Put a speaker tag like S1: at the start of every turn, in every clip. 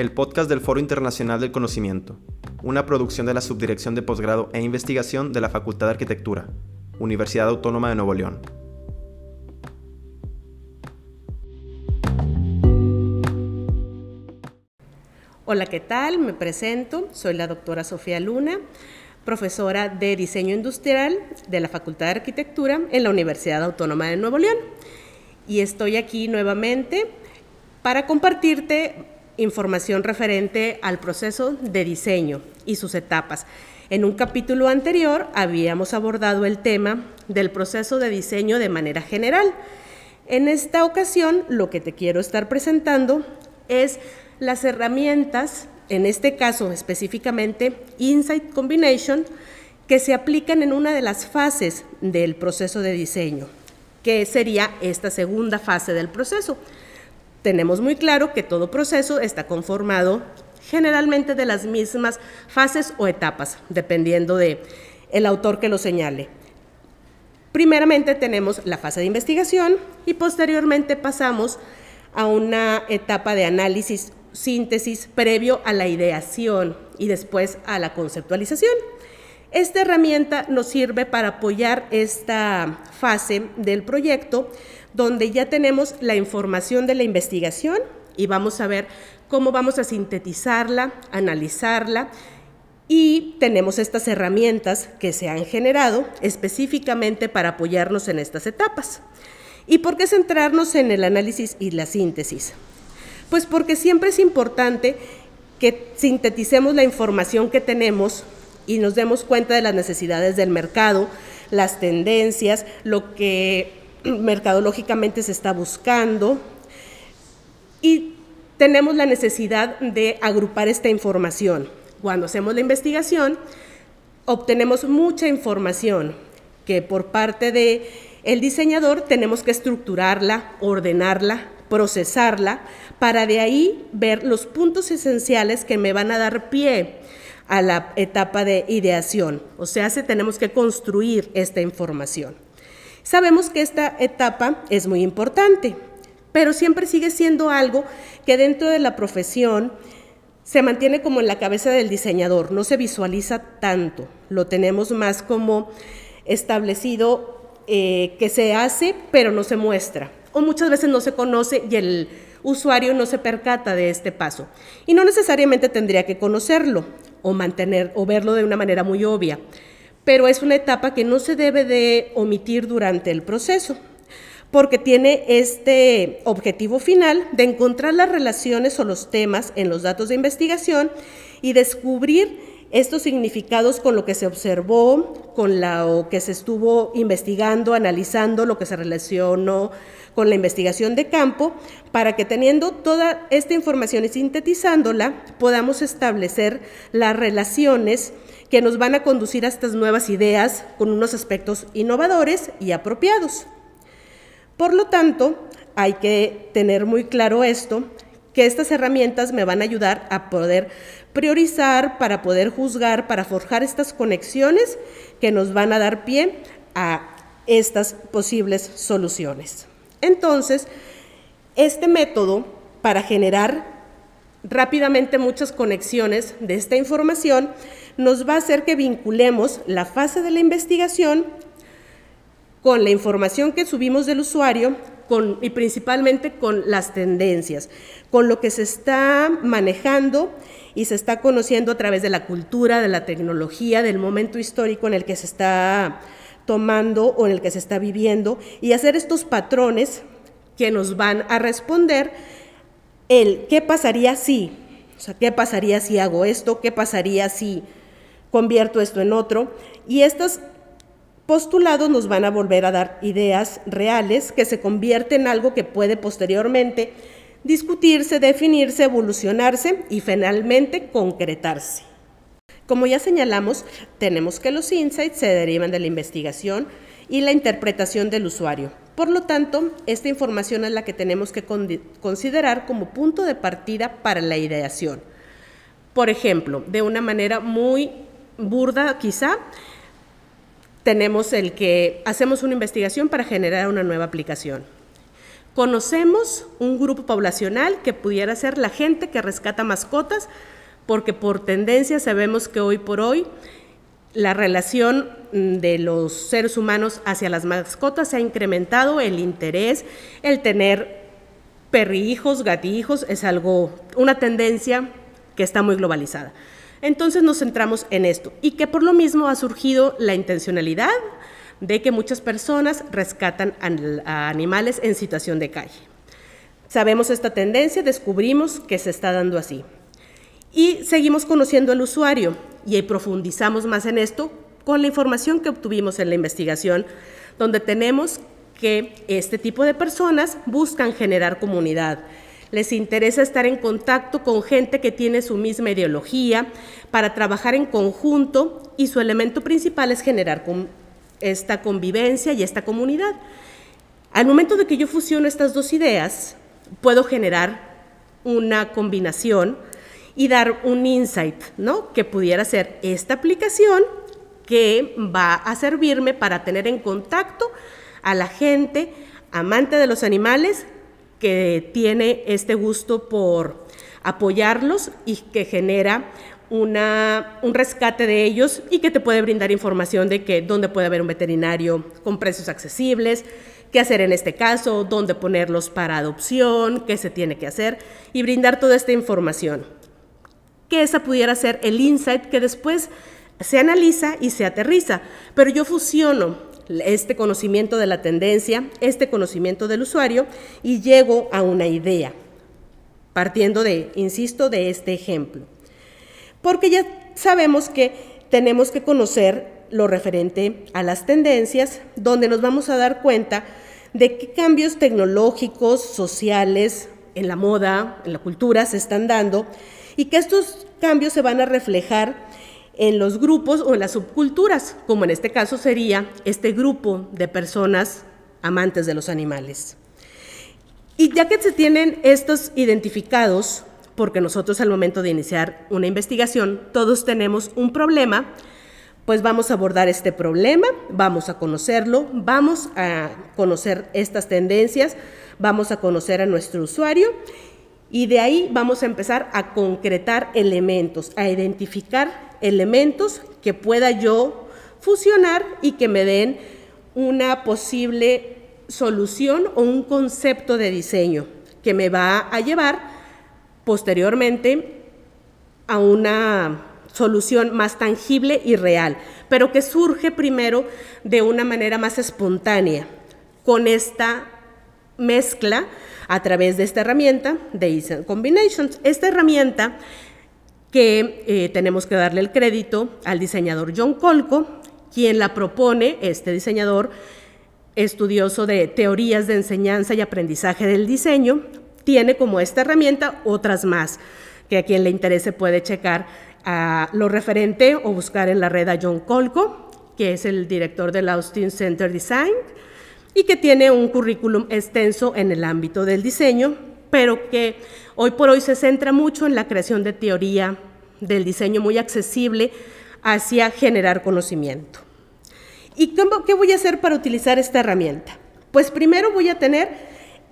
S1: el podcast del Foro Internacional del Conocimiento, una producción de la Subdirección de Posgrado e Investigación de la Facultad de Arquitectura, Universidad Autónoma de Nuevo León.
S2: Hola, ¿qué tal? Me presento, soy la doctora Sofía Luna, profesora de Diseño Industrial de la Facultad de Arquitectura en la Universidad Autónoma de Nuevo León. Y estoy aquí nuevamente para compartirte información referente al proceso de diseño y sus etapas. En un capítulo anterior habíamos abordado el tema del proceso de diseño de manera general. En esta ocasión lo que te quiero estar presentando es las herramientas, en este caso específicamente Insight Combination, que se aplican en una de las fases del proceso de diseño, que sería esta segunda fase del proceso tenemos muy claro que todo proceso está conformado generalmente de las mismas fases o etapas, dependiendo de el autor que lo señale. Primeramente tenemos la fase de investigación y posteriormente pasamos a una etapa de análisis, síntesis previo a la ideación y después a la conceptualización. Esta herramienta nos sirve para apoyar esta fase del proyecto donde ya tenemos la información de la investigación y vamos a ver cómo vamos a sintetizarla, analizarla y tenemos estas herramientas que se han generado específicamente para apoyarnos en estas etapas. ¿Y por qué centrarnos en el análisis y la síntesis? Pues porque siempre es importante que sinteticemos la información que tenemos y nos demos cuenta de las necesidades del mercado, las tendencias, lo que mercadológicamente se está buscando y tenemos la necesidad de agrupar esta información. Cuando hacemos la investigación, obtenemos mucha información que por parte de el diseñador tenemos que estructurarla, ordenarla, procesarla, para de ahí ver los puntos esenciales que me van a dar pie a la etapa de ideación. O sea, si tenemos que construir esta información. Sabemos que esta etapa es muy importante, pero siempre sigue siendo algo que dentro de la profesión se mantiene como en la cabeza del diseñador, no se visualiza tanto, lo tenemos más como establecido eh, que se hace, pero no se muestra, o muchas veces no se conoce y el usuario no se percata de este paso. Y no necesariamente tendría que conocerlo o mantener o verlo de una manera muy obvia pero es una etapa que no se debe de omitir durante el proceso, porque tiene este objetivo final de encontrar las relaciones o los temas en los datos de investigación y descubrir estos significados con lo que se observó, con lo que se estuvo investigando, analizando, lo que se relacionó con la investigación de campo, para que teniendo toda esta información y sintetizándola, podamos establecer las relaciones que nos van a conducir a estas nuevas ideas con unos aspectos innovadores y apropiados. Por lo tanto, hay que tener muy claro esto, que estas herramientas me van a ayudar a poder priorizar, para poder juzgar, para forjar estas conexiones que nos van a dar pie a estas posibles soluciones. Entonces, este método para generar rápidamente muchas conexiones de esta información nos va a hacer que vinculemos la fase de la investigación con la información que subimos del usuario con, y principalmente con las tendencias, con lo que se está manejando y se está conociendo a través de la cultura, de la tecnología, del momento histórico en el que se está tomando o en el que se está viviendo y hacer estos patrones que nos van a responder el qué pasaría si, o sea, qué pasaría si hago esto, qué pasaría si convierto esto en otro. Y estos postulados nos van a volver a dar ideas reales que se convierten en algo que puede posteriormente discutirse, definirse, evolucionarse y finalmente concretarse. Como ya señalamos, tenemos que los insights se derivan de la investigación y la interpretación del usuario. Por lo tanto, esta información es la que tenemos que considerar como punto de partida para la ideación. Por ejemplo, de una manera muy burda quizá, tenemos el que hacemos una investigación para generar una nueva aplicación. Conocemos un grupo poblacional que pudiera ser la gente que rescata mascotas, porque por tendencia sabemos que hoy por hoy la relación mm, de los seres humanos hacia las mascotas se ha incrementado, el interés, el tener perrijos, gatijos, es algo, una tendencia que está muy globalizada. Entonces nos centramos en esto y que por lo mismo ha surgido la intencionalidad de que muchas personas rescatan a animales en situación de calle. Sabemos esta tendencia, descubrimos que se está dando así. Y seguimos conociendo al usuario y profundizamos más en esto con la información que obtuvimos en la investigación, donde tenemos que este tipo de personas buscan generar comunidad. Les interesa estar en contacto con gente que tiene su misma ideología para trabajar en conjunto y su elemento principal es generar esta convivencia y esta comunidad. Al momento de que yo fusiono estas dos ideas, puedo generar una combinación y dar un insight, ¿no? Que pudiera ser esta aplicación que va a servirme para tener en contacto a la gente amante de los animales que tiene este gusto por apoyarlos y que genera una, un rescate de ellos y que te puede brindar información de que dónde puede haber un veterinario con precios accesibles, qué hacer en este caso, dónde ponerlos para adopción, qué se tiene que hacer y brindar toda esta información. Que esa pudiera ser el insight que después se analiza y se aterriza, pero yo fusiono este conocimiento de la tendencia, este conocimiento del usuario y llego a una idea, partiendo de, insisto, de este ejemplo. Porque ya sabemos que tenemos que conocer lo referente a las tendencias, donde nos vamos a dar cuenta de qué cambios tecnológicos, sociales, en la moda, en la cultura se están dando y que estos cambios se van a reflejar en los grupos o en las subculturas, como en este caso sería este grupo de personas amantes de los animales. Y ya que se tienen estos identificados, porque nosotros al momento de iniciar una investigación todos tenemos un problema, pues vamos a abordar este problema, vamos a conocerlo, vamos a conocer estas tendencias, vamos a conocer a nuestro usuario y de ahí vamos a empezar a concretar elementos, a identificar elementos que pueda yo fusionar y que me den una posible solución o un concepto de diseño que me va a llevar posteriormente a una solución más tangible y real, pero que surge primero de una manera más espontánea, con esta mezcla a través de esta herramienta de Easy Combinations. Esta herramienta que eh, tenemos que darle el crédito al diseñador John Colco, quien la propone, este diseñador estudioso de teorías de enseñanza y aprendizaje del diseño, tiene como esta herramienta otras más, que a quien le interese puede checar a lo referente o buscar en la red a John Colco, que es el director del Austin Center Design y que tiene un currículum extenso en el ámbito del diseño, pero que hoy por hoy se centra mucho en la creación de teoría del diseño muy accesible hacia generar conocimiento. ¿Y qué voy a hacer para utilizar esta herramienta? Pues primero voy a tener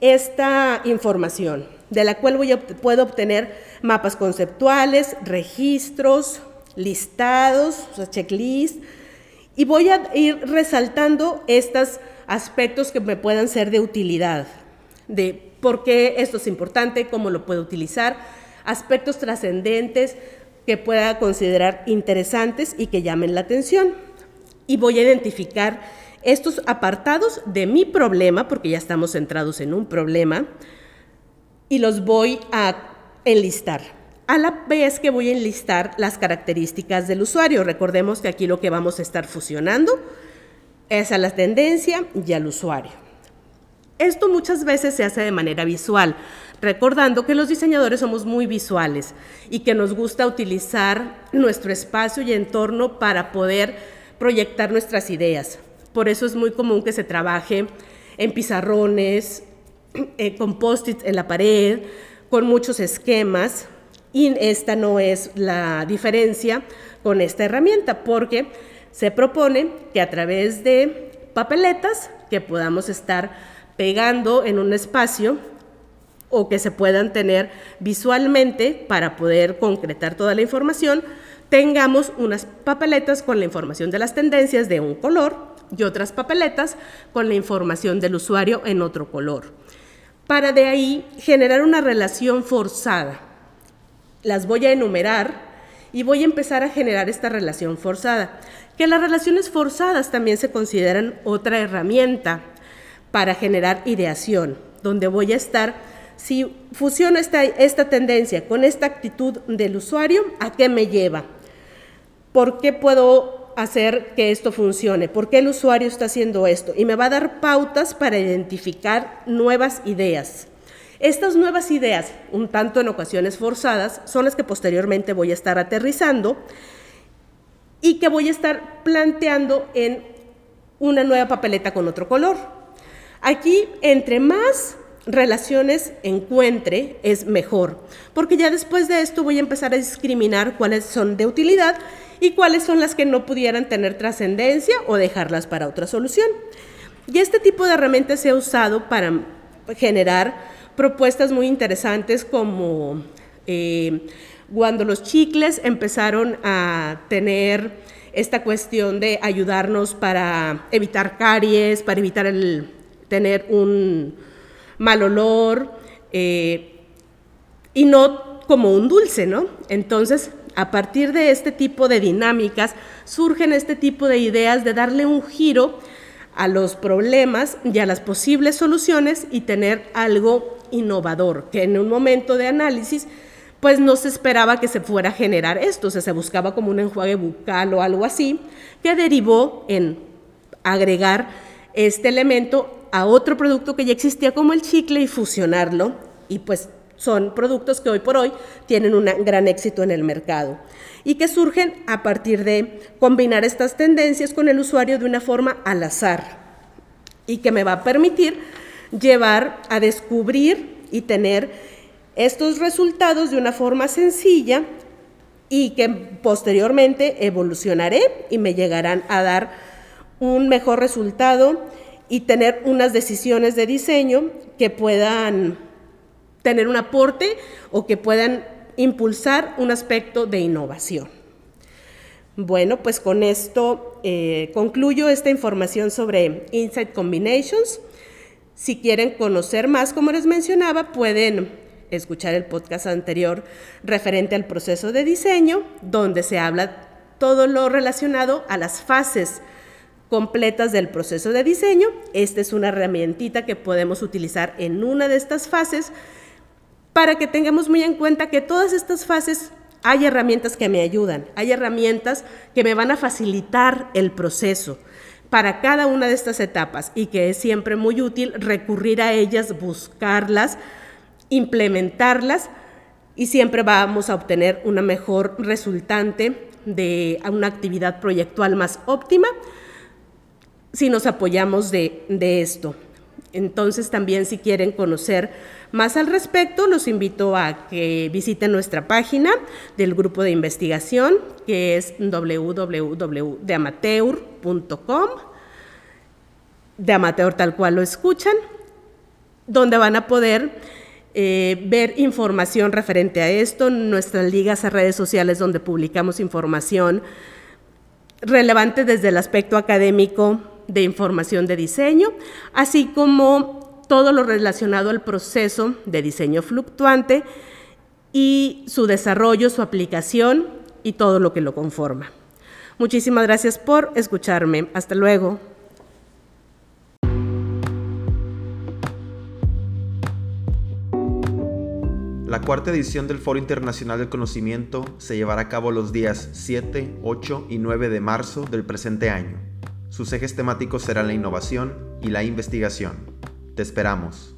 S2: esta información, de la cual voy a, puedo obtener mapas conceptuales, registros, listados, o sea, checklist, y voy a ir resaltando estos aspectos que me puedan ser de utilidad, de por qué esto es importante, cómo lo puedo utilizar, aspectos trascendentes que pueda considerar interesantes y que llamen la atención. Y voy a identificar estos apartados de mi problema, porque ya estamos centrados en un problema, y los voy a enlistar. A la vez que voy a enlistar las características del usuario. Recordemos que aquí lo que vamos a estar fusionando es a la tendencia y al usuario. Esto muchas veces se hace de manera visual, recordando que los diseñadores somos muy visuales y que nos gusta utilizar nuestro espacio y entorno para poder proyectar nuestras ideas. Por eso es muy común que se trabaje en pizarrones, eh, con post-its en la pared, con muchos esquemas. Y esta no es la diferencia con esta herramienta, porque se propone que a través de papeletas que podamos estar pegando en un espacio o que se puedan tener visualmente para poder concretar toda la información, tengamos unas papeletas con la información de las tendencias de un color y otras papeletas con la información del usuario en otro color. Para de ahí generar una relación forzada. Las voy a enumerar y voy a empezar a generar esta relación forzada. Que las relaciones forzadas también se consideran otra herramienta para generar ideación, donde voy a estar si fusiono esta, esta tendencia con esta actitud del usuario, ¿a qué me lleva? ¿Por qué puedo hacer que esto funcione? ¿Por qué el usuario está haciendo esto? Y me va a dar pautas para identificar nuevas ideas. Estas nuevas ideas, un tanto en ocasiones forzadas, son las que posteriormente voy a estar aterrizando y que voy a estar planteando en una nueva papeleta con otro color. Aquí, entre más relaciones encuentre es mejor, porque ya después de esto voy a empezar a discriminar cuáles son de utilidad y cuáles son las que no pudieran tener trascendencia o dejarlas para otra solución. Y este tipo de herramientas se ha usado para generar propuestas muy interesantes como eh, cuando los chicles empezaron a tener esta cuestión de ayudarnos para evitar caries, para evitar tener un, mal olor eh, y no como un dulce, ¿no? Entonces, a partir de este tipo de dinámicas, surgen este tipo de ideas de darle un giro a los problemas y a las posibles soluciones y tener algo innovador, que en un momento de análisis pues no se esperaba que se fuera a generar esto, o sea, se buscaba como un enjuague bucal o algo así, que derivó en agregar este elemento a otro producto que ya existía como el chicle y fusionarlo. Y pues son productos que hoy por hoy tienen un gran éxito en el mercado y que surgen a partir de combinar estas tendencias con el usuario de una forma al azar y que me va a permitir llevar a descubrir y tener estos resultados de una forma sencilla y que posteriormente evolucionaré y me llegarán a dar un mejor resultado y tener unas decisiones de diseño que puedan tener un aporte o que puedan impulsar un aspecto de innovación. Bueno, pues con esto eh, concluyo esta información sobre Insight Combinations. Si quieren conocer más, como les mencionaba, pueden escuchar el podcast anterior referente al proceso de diseño, donde se habla todo lo relacionado a las fases completas del proceso de diseño. Esta es una herramientita que podemos utilizar en una de estas fases para que tengamos muy en cuenta que todas estas fases hay herramientas que me ayudan, hay herramientas que me van a facilitar el proceso para cada una de estas etapas y que es siempre muy útil recurrir a ellas, buscarlas, implementarlas y siempre vamos a obtener una mejor resultante de una actividad proyectual más óptima si nos apoyamos de, esto. Entonces también si quieren conocer más al respecto, los invito a que visiten nuestra página del grupo de investigación, que es www.deamateur.com, de amateur tal cual lo escuchan, donde van a poder eh, ver información referente a esto, nuestras ligas a redes sociales donde publicamos información relevante desde el aspecto académico de información de diseño, así como todo lo relacionado al proceso de diseño fluctuante y su desarrollo, su aplicación y todo lo que lo conforma. Muchísimas gracias por escucharme. Hasta luego.
S1: La cuarta edición del Foro Internacional del Conocimiento se llevará a cabo los días 7, 8 y 9 de marzo del presente año. Sus ejes temáticos serán la innovación y la investigación. Te esperamos.